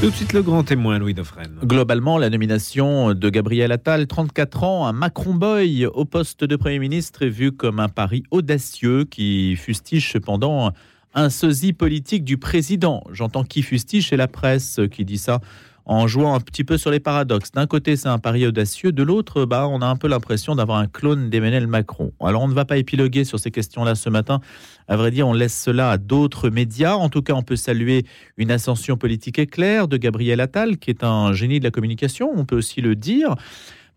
Tout de suite le grand témoin, Louis Dauphren. Globalement, la nomination de Gabriel Attal, 34 ans, un Macron boy au poste de Premier ministre est vu comme un pari audacieux qui fustige cependant un sosie politique du président. J'entends qui fustige, c'est la presse qui dit ça en jouant un petit peu sur les paradoxes. D'un côté, c'est un pari audacieux, de l'autre, bah, on a un peu l'impression d'avoir un clone d'Emmanuel Macron. Alors, on ne va pas épiloguer sur ces questions-là ce matin. À vrai dire, on laisse cela à d'autres médias. En tout cas, on peut saluer une ascension politique éclair de Gabriel Attal, qui est un génie de la communication, on peut aussi le dire.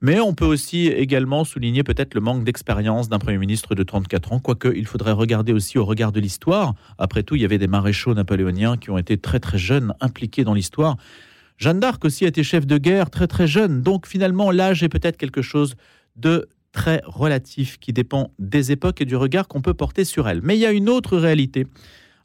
Mais on peut aussi également souligner peut-être le manque d'expérience d'un Premier ministre de 34 ans, quoique il faudrait regarder aussi au regard de l'histoire. Après tout, il y avait des maréchaux napoléoniens qui ont été très très jeunes, impliqués dans l'histoire. Jeanne d'Arc aussi a été chef de guerre très très jeune, donc finalement l'âge est peut-être quelque chose de très relatif qui dépend des époques et du regard qu'on peut porter sur elle. Mais il y a une autre réalité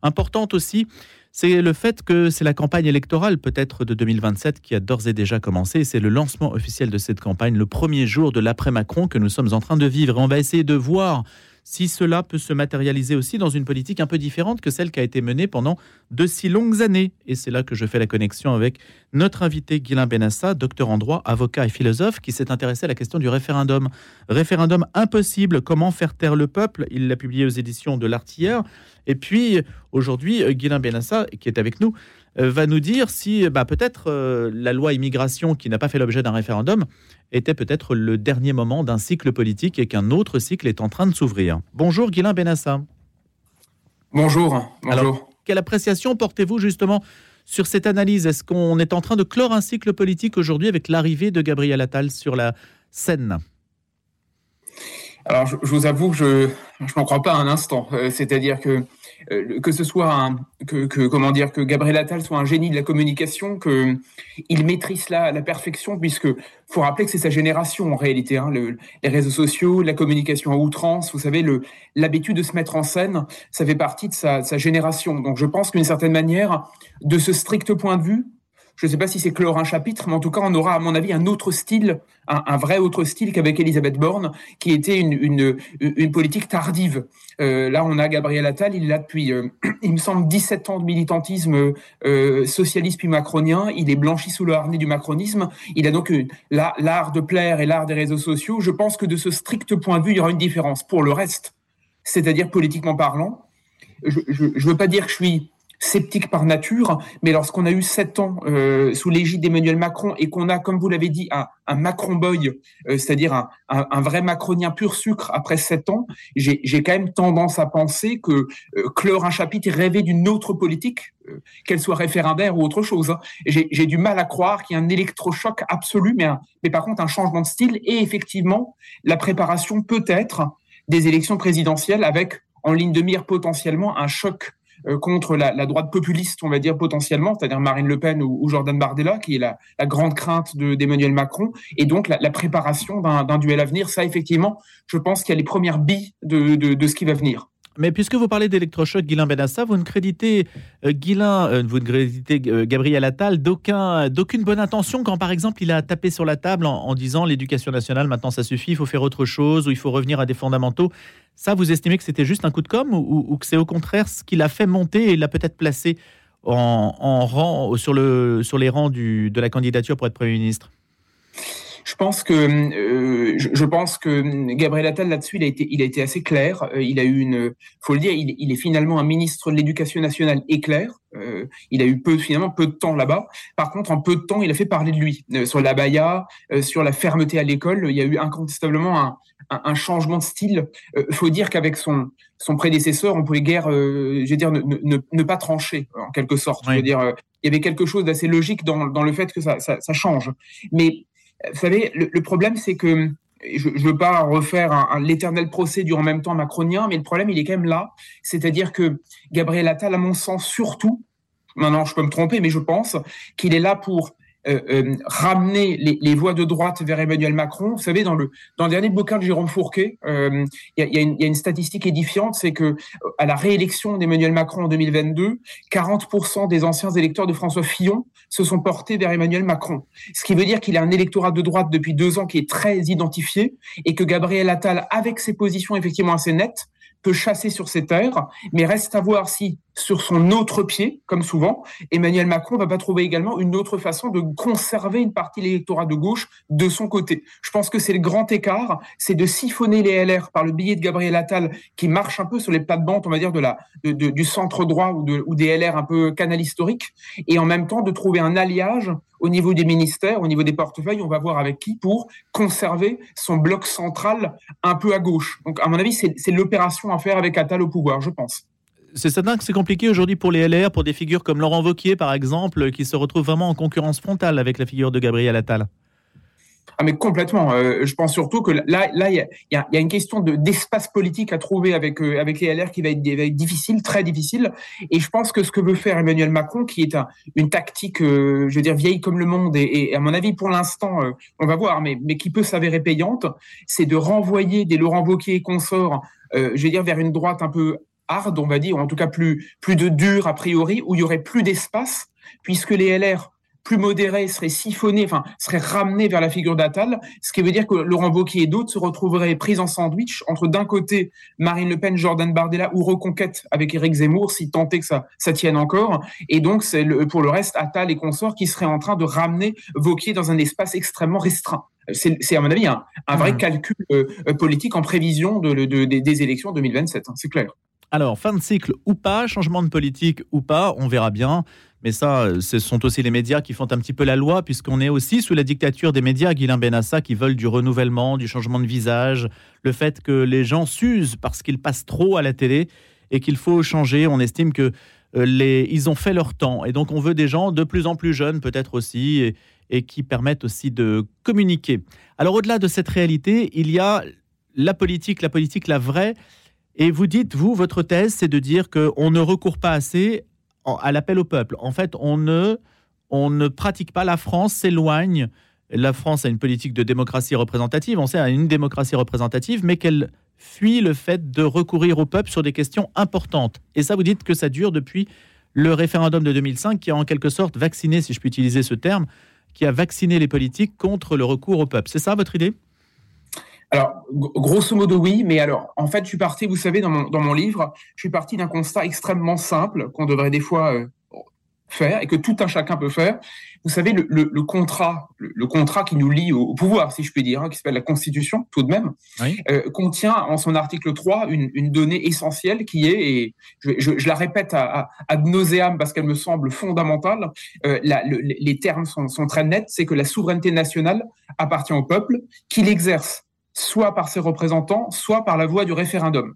importante aussi, c'est le fait que c'est la campagne électorale peut-être de 2027 qui a d'ores et déjà commencé. C'est le lancement officiel de cette campagne, le premier jour de l'après-Macron que nous sommes en train de vivre. On va essayer de voir si cela peut se matérialiser aussi dans une politique un peu différente que celle qui a été menée pendant de si longues années. Et c'est là que je fais la connexion avec notre invité Guilain Benassa, docteur en droit, avocat et philosophe, qui s'est intéressé à la question du référendum. Référendum impossible, comment faire taire le peuple? Il l'a publié aux éditions de l'Artilleur. Et puis aujourd'hui, Guilain Benassa, qui est avec nous, euh, va nous dire si bah, peut-être euh, la loi immigration, qui n'a pas fait l'objet d'un référendum, était peut-être le dernier moment d'un cycle politique et qu'un autre cycle est en train de s'ouvrir. Bonjour Guilain Benassa. Bonjour. Alors, quelle appréciation portez-vous justement sur cette analyse? Est-ce qu'on est en train de clore un cycle politique aujourd'hui avec l'arrivée de Gabriel Attal sur la scène? Alors, je, vous avoue que je je n'en crois pas un instant. Euh, c'est-à-dire que euh, que ce soit un, que, comment dire que Gabriel Attal soit un génie de la communication, que il maîtrise la, la perfection, puisque faut rappeler que c'est sa génération en réalité. Hein, les réseaux sociaux, la communication à outrance, vous savez, le l'habitude de se mettre en scène, ça fait partie de sa, sa génération. Donc, je pense qu'une certaine manière, de ce strict point de vue, je ne sais pas si c'est clore un chapitre, mais en tout cas, on aura, à mon avis, un autre style, un, vrai autre style qu'avec Elisabeth Borne, qui était une, une, politique tardive. Euh, là, on a Gabriel Attal, il a depuis, euh, il me semble, 17 ans de militantisme euh, socialiste puis macronien. Il est blanchi sous le harnais du macronisme. Il a donc l'art de plaire et l'art des réseaux sociaux. Je pense que de ce strict point de vue, il y aura une différence. Pour le reste, c'est-à-dire politiquement parlant, je ne veux pas dire que je suis sceptique par nature, mais lorsqu'on a eu sept ans euh, sous l'égide d'Emmanuel Macron et qu'on a, comme vous l'avez dit, un, Macron boy, euh, c'est-à-dire un, vrai macronien pur sucre après sept ans, j'ai quand même tendance à penser que euh, clore un chapitre et rêver d'une autre politique, qu'elle soit référendaire ou autre chose, hein, j'ai du mal à croire qu'il y a un électrochoc absolu, mais, par contre un changement de style et effectivement la préparation peut-être des élections présidentielles avec en ligne de mire potentiellement un choc euh, contre la, droite populiste, on va dire potentiellement, c'est-à-dire Marine Le Pen ou, Jordan Bardella, qui est la, grande crainte d'Emmanuel Macron, et donc la, préparation d'un duel à venir. Ça, effectivement, je pense qu'il y a les premières billes de ce qui va venir. Mais puisque vous parlez d'électrochoc, Guilain Benassa, vous ne créditez euh, euh, vous ne créditez euh, Gabriel Attal d'aucune bonne intention quand, par exemple, il a tapé sur la table en, disant l'éducation nationale, maintenant ça suffit, il faut faire autre chose, ou il faut revenir à des fondamentaux. Ça, vous estimez que c'était juste un coup de com ou, que c'est au contraire ce qu'il a fait monter et l'a peut-être placé en, rang, sur, le, sur les rangs de la candidature pour être Premier ministre? Je pense que euh, je, pense que Gabriel Attal là-dessus, il a été il a été assez clair. Euh, il a eu une, faut le dire, il, il est finalement un ministre de l'Éducation nationale éclair. Euh, il a eu peu finalement peu de temps là-bas. Par contre, en peu de temps, il a fait parler de lui euh, sur la baya, euh, sur la fermeté à l'école. Il y a eu incontestablement un, un, un changement de style. Il faut dire qu'avec son son prédécesseur, on pouvait guère, je veux dire, ne, ne, ne, pas trancher en quelque sorte. Je veux dire, il y avait quelque chose d'assez logique dans, dans le fait que ça, ça, ça change. Mais vous savez, le, problème, c'est que je ne veux pas refaire l'éternel procès en même temps macronien, mais le problème, il est quand même là. C'est-à-dire que Gabriel Attal, à mon sens, surtout, maintenant je peux me tromper, mais je pense qu'il est là pour euh, euh, ramener les, voix de droite vers Emmanuel Macron. Vous savez, dans le, dernier bouquin de Jérôme Fourquet, euh, il y, a, une statistique édifiante, c'est que à la réélection d'Emmanuel Macron en 2022, 40% des anciens électeurs de François Fillon se sont portés vers Emmanuel Macron. Ce qui veut dire qu'il a un électorat de droite depuis deux ans qui est très identifié et que Gabriel Attal, avec ses positions effectivement assez nettes, peut chasser sur ces terres, mais reste à voir si sur son autre pied, comme souvent. Emmanuel Macron va pas trouver également une autre façon de conserver une partie de l'électorat de gauche de son côté. Je pense que c'est le grand écart, c'est de siphonner les LR par le billet de Gabriel Attal qui marche un peu sur les plates-bandes, on va dire, de la, du centre droit ou, ou des LR un peu canal historique, et en même temps de trouver un alliage au niveau des ministères, au niveau des portefeuilles, on va voir avec qui pour conserver son bloc central un peu à gauche. Donc, à mon avis, c'est l'opération à faire avec Attal au pouvoir, je pense. C'est certain que c'est compliqué aujourd'hui pour les LR, pour des figures comme Laurent Vauquier, par exemple, qui se retrouvent vraiment en concurrence frontale avec la figure de Gabriel Attal. Ah mais complètement. Euh, je pense surtout que là, là, il y a, une question de d'espace politique à trouver avec euh, avec les LR qui va être, difficile, très difficile. Et je pense que ce que veut faire Emmanuel Macron, qui est une tactique, euh, je veux dire vieille comme le monde, et, à mon avis pour l'instant, on va voir, mais mais qui peut s'avérer payante, c'est de renvoyer des Laurent Wauquiez et consorts, je veux dire vers une droite un peu hard, on va dire, ou en tout cas plus, plus de dur a priori, où il y aurait plus d'espace, puisque les LR plus modérés seraient siphonnés, enfin, seraient ramenés vers la figure d'Attal, ce qui veut dire que Laurent Wauquiez et d'autres se retrouveraient pris en sandwich entre d'un côté Marine Le Pen, Jordan Bardella ou Reconquête avec Éric Zemmour, si tant est que ça, ça tienne encore, et donc c'est le, pour le reste Attal et consorts qui seraient en train de ramener Wauquiez dans un espace extrêmement restreint. C'est à mon avis un, vrai mmh. calcul euh, politique en prévision de, des élections 2027, hein, c'est clair. Alors, fin de cycle ou pas, changement de politique ou pas, on verra bien. Mais ça, ce sont aussi les médias qui font un petit peu la loi, puisqu'on est aussi sous la dictature des médias, Guilain Benassa, qui veulent du renouvellement, du changement de visage, le fait que les gens s'usent parce qu'ils passent trop à la télé et qu'il faut changer. On estime que euh, les, ils ont fait leur temps. Et donc, on veut des gens de plus en plus jeunes, peut-être aussi, et qui permettent aussi de communiquer. Alors, au-delà de cette réalité, il y a la politique, la politique, la vraie et vous dites, vous, votre thèse, c'est de dire qu'on ne recourt pas assez à l'appel au peuple. En fait, on ne, on ne pratique pas. La France s'éloigne. La France a une politique de démocratie représentative. On sait, a une démocratie représentative, mais qu'elle fuit le fait de recourir au peuple sur des questions importantes. Et ça, vous dites que ça dure depuis le référendum de 2005, qui a en quelque sorte vacciné, si je puis utiliser ce terme, qui a vacciné les politiques contre le recours au peuple. C'est ça votre idée? Alors, grosso modo, oui, mais alors, en fait, je suis parti, vous savez, dans mon, dans mon livre, je suis parti d'un constat extrêmement simple qu'on devrait des fois euh, faire et que tout un chacun peut faire. Vous savez, le, le, contrat, le, contrat qui nous lie au, pouvoir, si je puis dire, hein, qui s'appelle la Constitution, tout de même, euh, contient en son article 3 une, une donnée essentielle qui est, et je, je, la répète à, à, nauseam parce qu'elle me semble fondamentale, euh, la, les termes sont, sont très nets, c'est que la souveraineté nationale appartient au peuple, qu'il exerce soit par ses représentants, soit par la voie du référendum.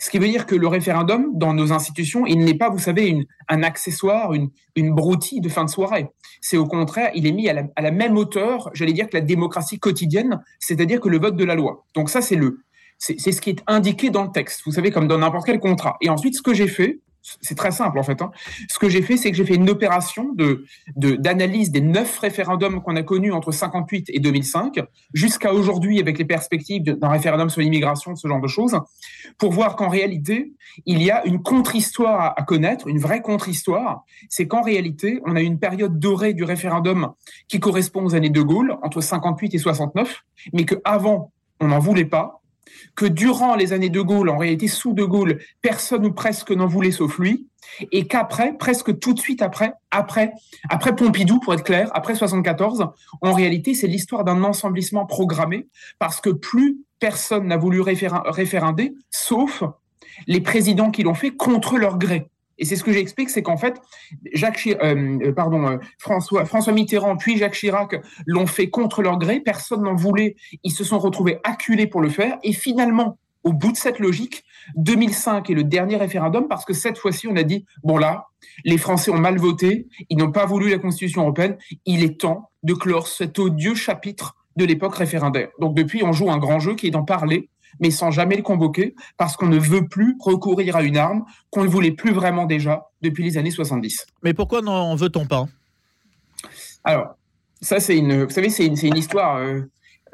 Ce qui veut dire que le référendum, dans nos institutions, il n'est pas, vous savez, un accessoire, une, une broutille de fin de soirée. C'est au contraire, il est mis à la, à la même hauteur, j'allais dire, que la démocratie quotidienne, c'est-à-dire que le vote de la loi. Donc ça, c'est le, c'est ce qui est indiqué dans le texte, vous savez, comme dans n'importe quel contrat. Et ensuite, ce que j'ai fait, c'est très simple en fait. Hein. Ce que j'ai fait, c'est que j'ai fait une opération d'analyse des neuf référendums qu'on a connus entre 58 et 2005 jusqu'à aujourd'hui, avec les perspectives d'un référendum sur l'immigration, ce genre de choses, pour voir qu'en réalité, il y a une contre-histoire à, connaître, une vraie contre-histoire. C'est qu'en réalité, on a une période dorée du référendum qui correspond aux années de Gaulle, entre 58 et 69, mais que avant, on n'en voulait pas que durant les années de Gaulle, en réalité sous de Gaulle, personne ou presque n'en voulait sauf lui, et qu'après, presque tout de suite après, après, après Pompidou, pour être clair, après 74, en réalité, c'est l'histoire d'un ensemblissement programmé, parce que plus personne n'a voulu référender, sauf les présidents qui l'ont fait contre leur gré. Et c'est ce que j'explique, c'est qu'en fait, euh, euh, euh, François, François Mitterrand puis Jacques Chirac l'ont fait contre leur gré, personne n'en voulait, ils se sont retrouvés acculés pour le faire, et finalement, au bout de cette logique, 2005 est le dernier référendum parce que cette fois-ci, on a dit, bon là, les Français ont mal voté, ils n'ont pas voulu la Constitution européenne, il est temps de clore cet odieux chapitre de l'époque référendaire. Donc depuis, on joue un grand jeu qui est d'en parler, mais sans jamais le convoquer, parce qu'on ne veut plus recourir à une arme qu'on ne voulait plus vraiment déjà depuis les années 70. Mais pourquoi n'en veut-on pas? Alors, ça, c'est une, vous savez, c'est une, une, histoire euh,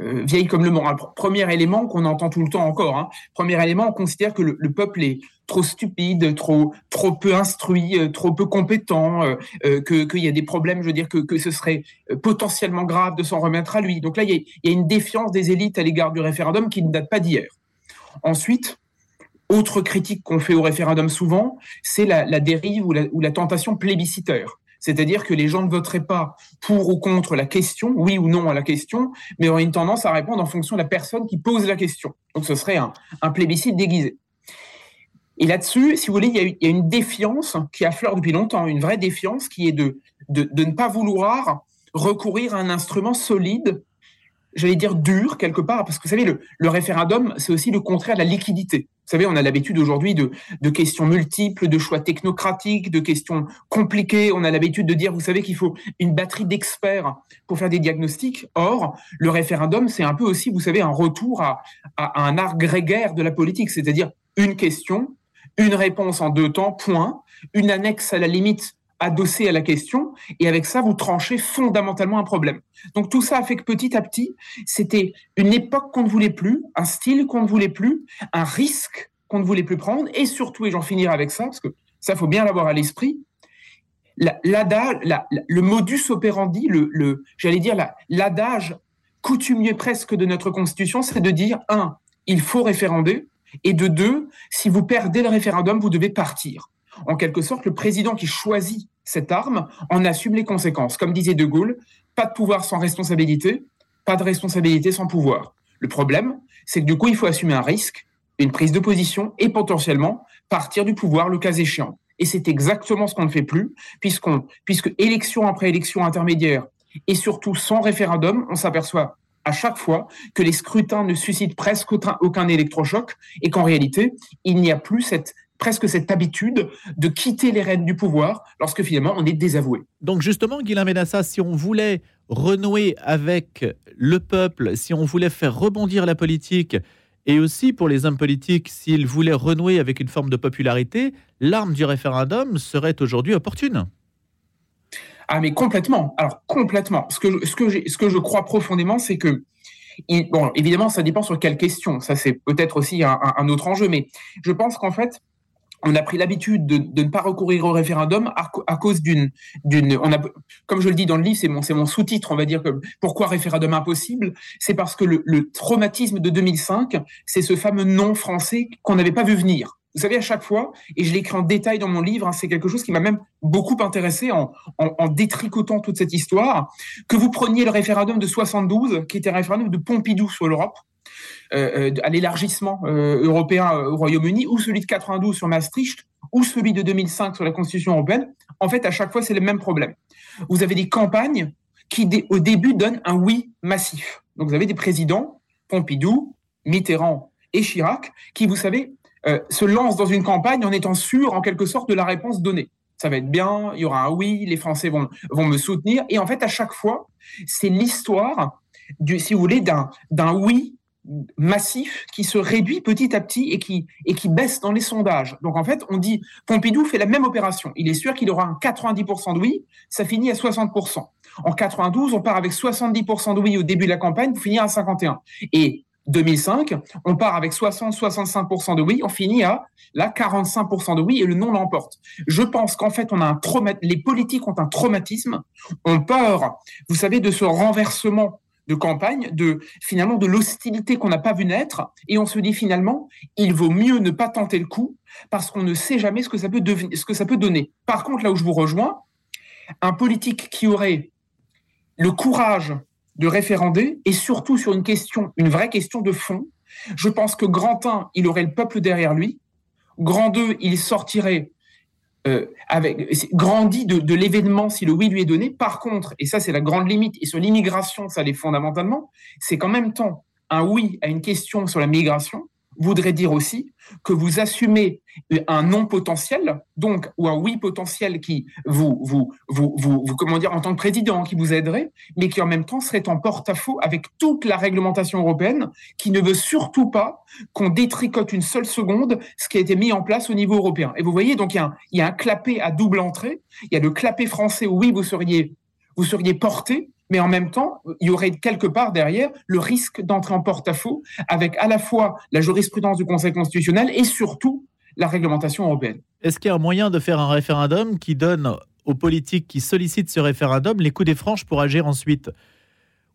euh, vieille comme le monde. Premier élément qu'on entend tout le temps encore. Hein. Premier élément, on considère que le, peuple est trop stupide, trop trop peu instruit, euh, trop peu compétent, euh, que qu'il y a des problèmes. Je veux dire que, que ce serait potentiellement grave de s'en remettre à lui. Donc là, il y, a, il y a une défiance des élites à l'égard du référendum qui ne date pas d'hier. Ensuite, autre critique qu'on fait au référendum souvent, c'est la, dérive ou la, tentation plébiscitaire. C'est-à-dire que les gens ne voteraient pas pour ou contre la question, oui ou non à la question, mais auraient une tendance à répondre en fonction de la personne qui pose la question. Donc ce serait un, plébiscite déguisé. Et là-dessus, si vous voulez, il y, a, une défiance qui affleure depuis longtemps, une vraie défiance qui est de, de, de ne pas vouloir recourir à un instrument solide j'allais dire dur quelque part, parce que vous savez, le, référendum, c'est aussi le contraire de la liquidité. Vous savez, on a l'habitude aujourd'hui de, questions multiples, de choix technocratiques, de questions compliquées. On a l'habitude de dire, vous savez, qu'il faut une batterie d'experts pour faire des diagnostics. Or, le référendum, c'est un peu aussi, vous savez, un retour à, un art grégaire de la politique, c'est-à-dire une question, une réponse en deux temps, point, une annexe à la limite adossé à la question, et avec ça, vous tranchez fondamentalement un problème. Donc tout ça a fait que petit à petit, c'était une époque qu'on ne voulait plus, un style qu'on ne voulait plus, un risque qu'on ne voulait plus prendre, et surtout, et j'en finirai avec ça, parce que ça, faut bien l'avoir à l'esprit, le modus operandi, le, j'allais dire l'adage coutumier presque de notre Constitution, c'est de dire, un, il faut référander, et de deux, si vous perdez le référendum, vous devez partir en quelque sorte, le président qui choisit cette arme en assume les conséquences. Comme disait De Gaulle, pas de pouvoir sans responsabilité, pas de responsabilité sans pouvoir. Le problème, c'est que du coup, il faut assumer un risque, une prise de position et potentiellement partir du pouvoir le cas échéant. Et c'est exactement ce qu'on ne fait plus, puisqu'on, puisque élection après élection intermédiaire et surtout sans référendum, on s'aperçoit à chaque fois que les scrutins ne suscitent presque aucun, électrochoc et qu'en réalité, il n'y a plus cette presque cette habitude de quitter les rênes du pouvoir lorsque finalement on est désavoué. Donc justement, Guilain Ménassa, si on voulait renouer avec le peuple, si on voulait faire rebondir la politique, et aussi pour les hommes politiques, s'ils voulaient renouer avec une forme de popularité, l'arme du référendum serait aujourd'hui opportune. Ah mais complètement. Alors complètement. Ce que je, ce que, ce que je crois profondément, c'est que bon, évidemment, ça dépend sur quelle question. Ça, c'est peut-être aussi un, un, autre enjeu. Mais je pense qu'en fait, on a pris l'habitude de, ne pas recourir au référendum à, cause d'une, d'une, on comme je le dis dans le livre, c'est mon, sous-titre, on va dire pourquoi référendum impossible, c'est parce que le, traumatisme de 2005, c'est ce fameux non français qu'on n'avait pas vu venir. Vous savez, à chaque fois, et je l'écris en détail dans mon livre, hein, c'est quelque chose qui m'a même beaucoup intéressé en, en, détricotant toute cette histoire, que vous preniez le référendum de 72, qui était un référendum de Pompidou sur l'Europe, à l'élargissement euh, européen au Royaume-Uni, ou celui de 92 sur Maastricht, ou celui de 2005 sur la Constitution européenne, en fait, à chaque fois, c'est le même problème. Vous avez des campagnes qui, au début, donnent un oui massif. Donc, vous avez des présidents, Pompidou, Mitterrand et Chirac, qui, vous savez, se lancent dans une campagne en étant sûrs, en quelque sorte, de la réponse donnée. Ça va être bien, il y aura un oui, les Français vont, vont me soutenir. Et en fait, à chaque fois, c'est l'histoire, si vous voulez, d'un oui massif qui se réduit petit à petit et qui, et qui baisse dans les sondages. Donc en fait, on dit Pompidou fait la même opération. Il est sûr qu'il aura un 90% de oui, ça finit à 60%. En 92, on part avec 70% de oui au début de la campagne pour finir à 51. Et 2005, on part avec 60-65% de oui, on finit à là 45% de oui et le non l'emporte. Je pense qu'en fait, on a un les politiques ont un traumatisme, ont peur, vous savez, de ce renversement de campagne, de finalement de l'hostilité qu'on n'a pas vu naître, et on se dit finalement, il vaut mieux ne pas tenter le coup parce qu'on ne sait jamais ce que ça peut donner. Par contre, là où je vous rejoins, un politique qui aurait le courage de référander et surtout sur une question, une vraie question de fond, je pense que Grand 1, il aurait le peuple derrière lui. Grand 2, il sortirait euh, avec, grandit de, de l'événement si le oui lui est donné. Par contre, et ça c'est la grande limite, et sur l'immigration, ça l'est fondamentalement, c'est qu'en même temps, un oui à une question sur la migration, voudrait dire aussi que vous assumez un non potentiel, donc ou un oui potentiel qui vous, vous, vous, vous, comment dire, en tant que président, qui vous aiderait, mais qui en même temps serait en porte-à-faux avec toute la réglementation européenne, qui ne veut surtout pas qu'on détricote une seule seconde ce qui a été mis en place au niveau européen. Et vous voyez, donc il y a un, il y a un clapet à double entrée. Il y a le clapet français où oui, vous seriez, vous seriez porté, mais en même temps, il y aurait quelque part derrière le risque d'entrer en porte-à-faux avec à la fois la jurisprudence du Conseil constitutionnel et surtout la réglementation européenne. Est-ce qu'il y a un moyen de faire un référendum qui donne aux politiques qui sollicitent ce référendum les coups des franches pour agir ensuite?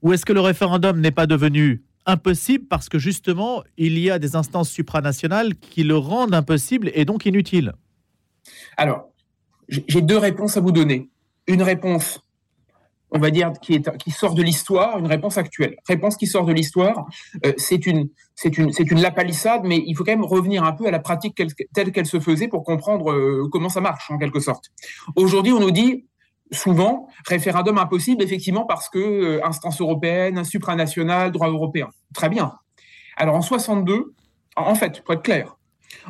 Ou est-ce que le référendum n'est pas devenu impossible parce que justement, il y a des instances supranationales qui le rendent impossible et donc inutile? Alors, j'ai deux réponses à vous donner. Une réponse, on va dire, qui, sort de l'histoire, une réponse actuelle. Réponse qui sort de l'histoire, euh, c'est une, c'est une, une lapalissade, mais il faut quand même revenir un peu à la pratique telle qu'elle se faisait pour comprendre euh, comment ça marche, en quelque sorte. Aujourd'hui, on nous dit, souvent, référendum impossible, effectivement, parce que euh, instance européenne, supranationale, droit européen. Très bien. Alors en 62, en fait, pour être clair,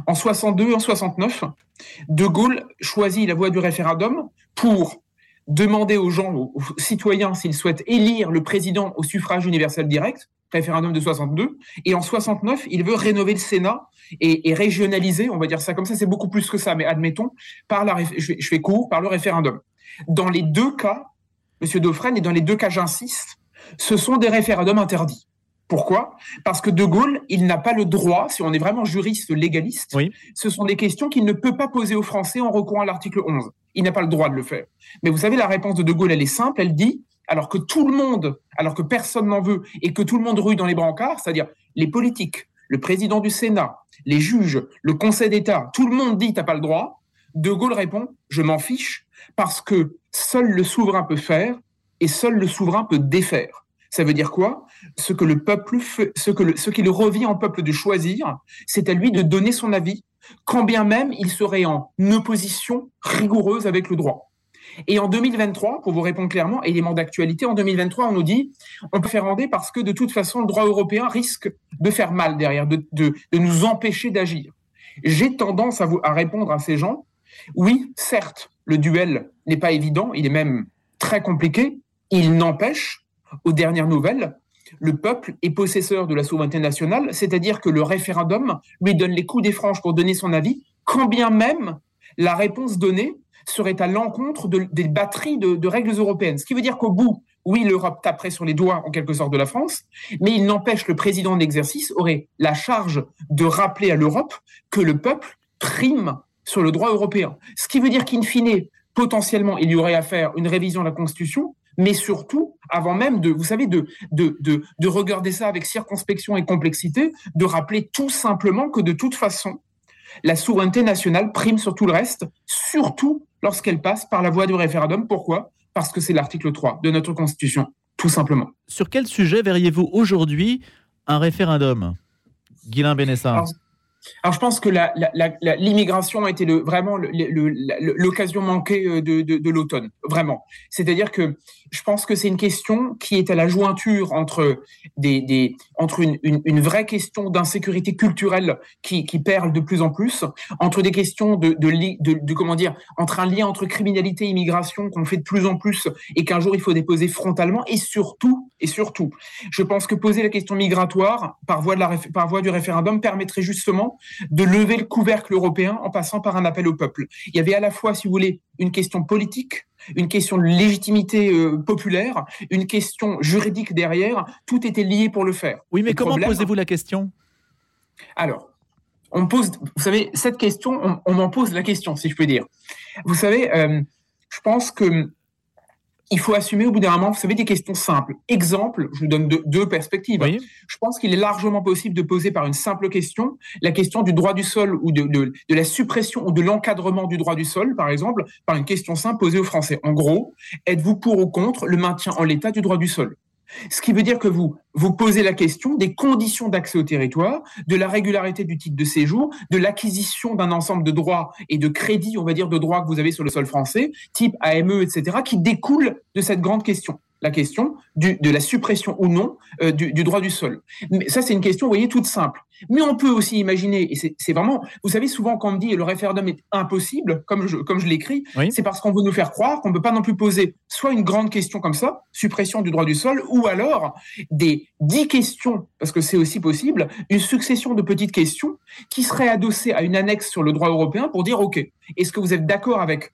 en 62, en 69, De Gaulle choisit la voie du référendum pour demander aux gens, aux citoyens, s'ils souhaitent élire le président au suffrage universel direct, référendum de 62, et en 69, il veut rénover le Sénat et, régionaliser, on va dire ça comme ça, c'est beaucoup plus que ça, mais admettons, par la, je, fais court, par le référendum. Dans les deux cas, Monsieur Dauphren, et dans les deux cas, j'insiste, ce sont des référendums interdits. Pourquoi? Parce que De Gaulle, il n'a pas le droit, si on est vraiment juriste légaliste, ce sont des questions qu'il ne peut pas poser aux Français en recourant à l'article 11. Il n'a pas le droit de le faire. Mais vous savez, la réponse de De Gaulle, elle est simple, elle dit, alors que tout le monde, alors que personne n'en veut, et que tout le monde rue dans les brancards, c'est-à-dire les politiques, le président du Sénat, les juges, le Conseil d'État, tout le monde dit, t'as pas le droit. De Gaulle répond, je m'en fiche, parce que seul le souverain peut faire et seul le souverain peut défaire. Ça veut dire quoi? Ce que le peuple ce que ce qu'il revient au peuple de choisir, c'est à lui de donner son avis, quand bien même il serait en opposition rigoureuse avec le droit. Et en 2023, pour vous répondre clairement, élément d'actualité, en 2023, on nous dit on peut faire render parce que de toute façon, le droit européen risque de faire mal derrière, de, de, de nous empêcher d'agir. J'ai tendance à, vous, à répondre à ces gens oui, certes, le duel n'est pas évident, il est même très compliqué. Il n'empêche, aux dernières nouvelles, le peuple est possesseur de la souveraineté nationale, c'est-à-dire que le référendum lui donne les coups des franges pour donner son avis, quand bien même la réponse donnée serait à l'encontre des batteries de, règles européennes. Ce qui veut dire qu'au bout, oui, l'Europe taperait sur les doigts en quelque sorte de la France, mais il n'empêche le président d'exercice aurait la charge de rappeler à l'Europe que le peuple prime sur le droit européen. Ce qui veut dire qu'in fine, potentiellement, il y aurait à faire une révision de la Constitution, mais surtout, avant même de, vous savez, de, de, de, de regarder ça avec circonspection et complexité, de rappeler tout simplement que de toute façon, la souveraineté nationale prime sur tout le reste, surtout lorsqu'elle passe par la voie du référendum. Pourquoi? Parce que c'est l'article 3 de notre Constitution, tout simplement. Sur quel sujet verriez-vous aujourd'hui un référendum? Guilain Benessa alors je pense que l'immigration a été vraiment l'occasion manquée euh, de, l'automne, vraiment. C'est-à-dire que je pense que c'est une question qui est à la jointure entre, des, entre une, vraie question d'insécurité culturelle qui, perle de plus en plus, entre des questions de, comment dire, entre un lien entre criminalité et immigration qu'on fait de plus en plus et qu'un jour il faut déposer frontalement, et surtout, et surtout, je pense que poser la question migratoire par voie du référendum permettrait justement de lever le couvercle européen en passant par un appel au peuple. Il y avait à la fois, si vous voulez, une question politique, une question de légitimité euh, populaire, une question juridique derrière. Tout était lié pour le faire. Oui, mais comment posez-vous la question? Alors, on pose, vous savez, cette question, on, m'en pose la question, si je peux dire. Vous savez, euh, je pense que il faut assumer au bout d'un moment, vous savez, des questions simples. Exemple, je vous donne deux, perspectives. Je pense qu'il est largement possible de poser par une simple question la question du droit du sol ou de, de, de la suppression ou de l'encadrement du droit du sol, par exemple, par une question simple posée aux Français. En gros, êtes-vous pour ou contre le maintien en l'état du droit du sol? Ce qui veut dire que vous vous posez la question des conditions d'accès au territoire, de la régularité du titre de séjour, de l'acquisition d'un ensemble de droits et de crédits, on va dire, de droits que vous avez sur le sol français, type AME, etc., qui découlent de cette grande question la question du, de la suppression ou non euh, du, du, droit du sol. Mais ça, c'est une question, vous voyez, toute simple. Mais on peut aussi imaginer, et c'est vraiment, vous savez, souvent quand on me dit le référendum est impossible, comme je, comme je l'écris, c'est parce qu'on veut nous faire croire qu'on ne peut pas non plus poser soit une grande question comme ça, suppression du droit du sol, ou alors des dix questions, parce que c'est aussi possible, une succession de petites questions qui seraient adossées à une annexe sur le droit européen pour dire, OK, est-ce que vous êtes d'accord avec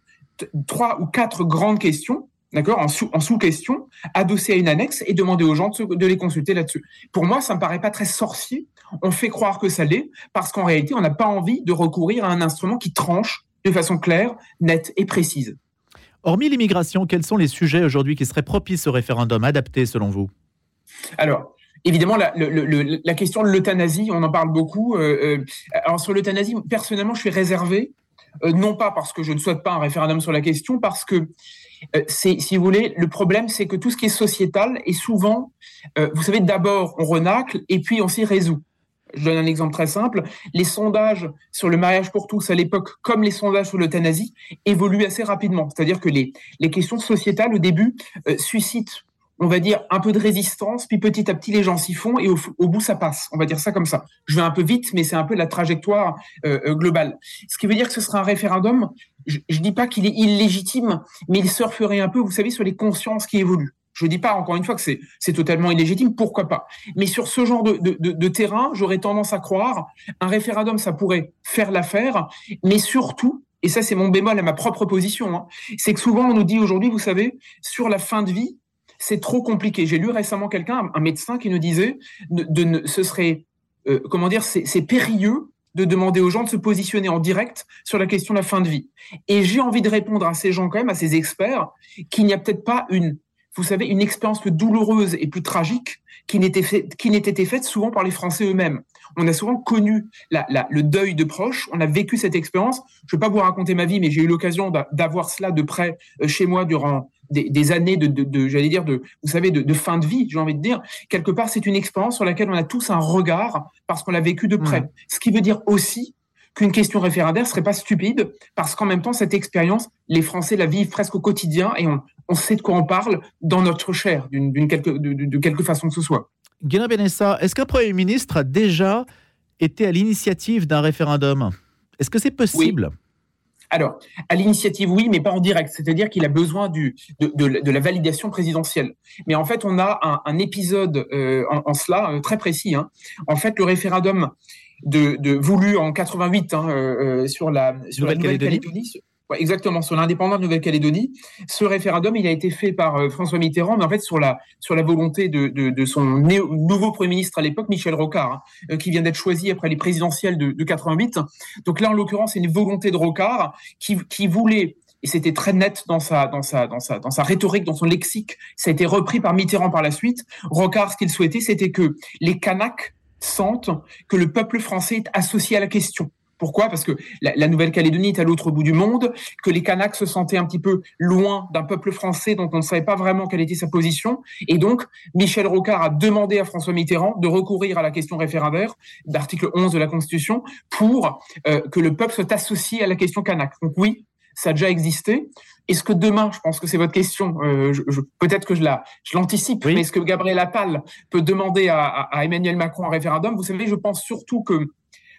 trois ou quatre grandes questions d'accord, en, sous, en sous-question, adossé à une annexe et demander aux gens de, les consulter là-dessus. Pour moi, ça me paraît pas très sorcier. On fait croire que ça l'est, parce qu'en réalité, on n'a pas envie de recourir à un instrument qui tranche de façon claire, nette et précise. Hormis l'immigration, quels sont les sujets aujourd'hui qui seraient propices au référendum adapté selon vous? Alors, évidemment, la, question de l'euthanasie, on en parle beaucoup. alors sur l'euthanasie, personnellement, je suis réservé, non pas parce que je ne souhaite pas un référendum sur la question, parce que si vous voulez, le problème, c'est que tout ce qui est sociétal est souvent, vous savez, d'abord on renacle et puis on s'y résout. Je donne un exemple très simple. Les sondages sur le mariage pour tous à l'époque, comme les sondages sur l'euthanasie, évoluent assez rapidement. C'est-à-dire que les, les questions sociétales, au début, euh, suscitent, on va dire, un peu de résistance, puis petit à petit, les gens s'y font et au, bout, ça passe. On va dire ça comme ça. Je vais un peu vite, mais c'est un peu la trajectoire euh, euh, globale. Ce qui veut dire que ce sera un référendum. Je ne dis pas qu'il est illégitime, mais il surferait un peu, vous savez, sur les consciences qui évoluent. Je ne dis pas encore une fois que c'est totalement illégitime, pourquoi pas. Mais sur ce genre de, de, de terrain, j'aurais tendance à croire, un référendum, ça pourrait faire l'affaire, mais surtout, et ça c'est mon bémol à ma propre position, hein, c'est que souvent on nous dit aujourd'hui, vous savez, sur la fin de vie, c'est trop compliqué. J'ai lu récemment quelqu'un, un médecin, qui nous disait, de, ce serait, euh, comment dire, c'est périlleux de demander aux gens de se positionner en direct sur la question de la fin de vie. Et j'ai envie de répondre à ces gens quand même, à ces experts, qu'il n'y a peut-être pas une vous savez, une expérience plus douloureuse et plus tragique qui n'était fait, n'était faite souvent par les Français eux-mêmes. On a souvent connu la, le deuil de proches, on a vécu cette expérience. Je ne vais pas vous raconter ma vie, mais j'ai eu l'occasion d'avoir cela de près euh, chez moi durant des, années de, de, j'allais dire, de, vous savez, de, fin de vie, j'ai envie de dire. Quelque part, c'est une expérience sur laquelle on a tous un regard parce qu'on l'a vécu de près. Mmh. Ce qui veut dire aussi qu'une question référendaire serait pas stupide, parce qu'en même temps, cette expérience, les Français la vivent presque au quotidien et on, on sait de quoi on parle dans notre chair, d'une quelque, de, quelque façon que ce soit. Guérin Benessa, est-ce qu'un Premier ministre a déjà été à l'initiative d'un référendum? Est-ce que c'est possible? Alors, à l'initiative, oui, mais pas en direct. C'est-à-dire qu'il a besoin du, de, la validation présidentielle. Mais en fait, on a un, épisode euh, en, cela euh, très précis. Hein. En fait, le référendum de, voulu en 88 hein, euh, sur la, sur Nouvelle-Calédonie, exactement, sur l'indépendance de Nouvelle-Calédonie. Ce référendum, il a été fait par euh, François Mitterrand, mais en fait sur la, sur la volonté de, de, son nouveau Premier ministre à l'époque, Michel Rocard, hein, euh, qui vient d'être choisi après les présidentielles de, de 88. Donc là, en l'occurrence, c'est une volonté de Rocard qui, qui voulait et c'était très net dans sa, dans, sa, dans, sa, dans sa rhétorique, dans son lexique. Ça a été repris par Mitterrand par la suite. Rocard, ce qu'il souhaitait, c'était que les Kanaks sentent que le peuple français est associé à la question. Pourquoi? Parce que la, Nouvelle-Calédonie est à l'autre bout du monde, que les Kanaks se sentaient un petit peu loin d'un peuple français dont on ne savait pas vraiment quelle était sa position. Et donc, Michel Rocard a demandé à François Mitterrand de recourir à la question référendaire d'article 11 de la Constitution pour euh, que le peuple soit associé à la question kanak. Donc oui, ça a déjà existé. Est-ce que demain, je pense que c'est votre question, euh, peut-être que je la, je l'anticipe, mais est-ce que Gabriel Attal peut demander à, Emmanuel Macron un référendum? Vous savez, je pense surtout que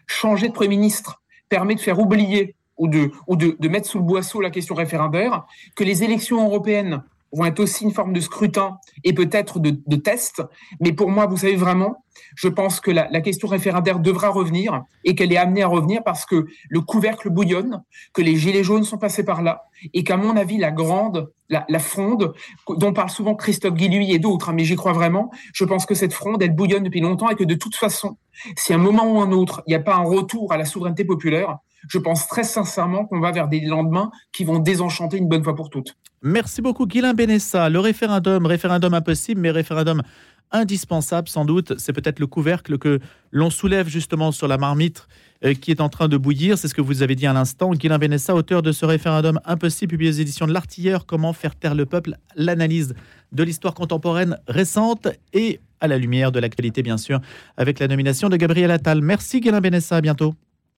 changer de Premier ministre permet de faire oublier ou de, ou de, mettre sous le boisseau la question référendaire, que les élections européennes vont être aussi une forme de scrutin et peut-être de, test. Mais pour moi, vous savez vraiment, je pense que la, question référendaire devra revenir et qu'elle est amenée à revenir parce que le couvercle bouillonne, que les gilets jaunes sont passés par là et qu'à mon avis, la grande, la, la, fronde, dont parle souvent Christophe Guilluy et d'autres, hein, mais j'y crois vraiment, je pense que cette fronde, elle bouillonne depuis longtemps et que de toute façon, si à un moment ou un autre, il n'y a pas un retour à la souveraineté populaire, je pense très sincèrement qu'on va vers des lendemains qui vont désenchanter une bonne fois pour toutes. Merci beaucoup, Guilain Benessa. Le référendum, référendum impossible, mais référendum indispensable sans doute. C'est peut-être le couvercle que l'on soulève justement sur la marmite euh, qui est en train de bouillir. C'est ce que vous avez dit à l'instant. Guilain Benessa, auteur de ce référendum impossible, publié aux éditions de l'Artilleur, Comment faire taire le peuple, l'analyse de l'histoire contemporaine récente et à la lumière de l'actualité, bien sûr, avec la nomination de Gabriel Attal. Merci Guilain Benessa, à bientôt.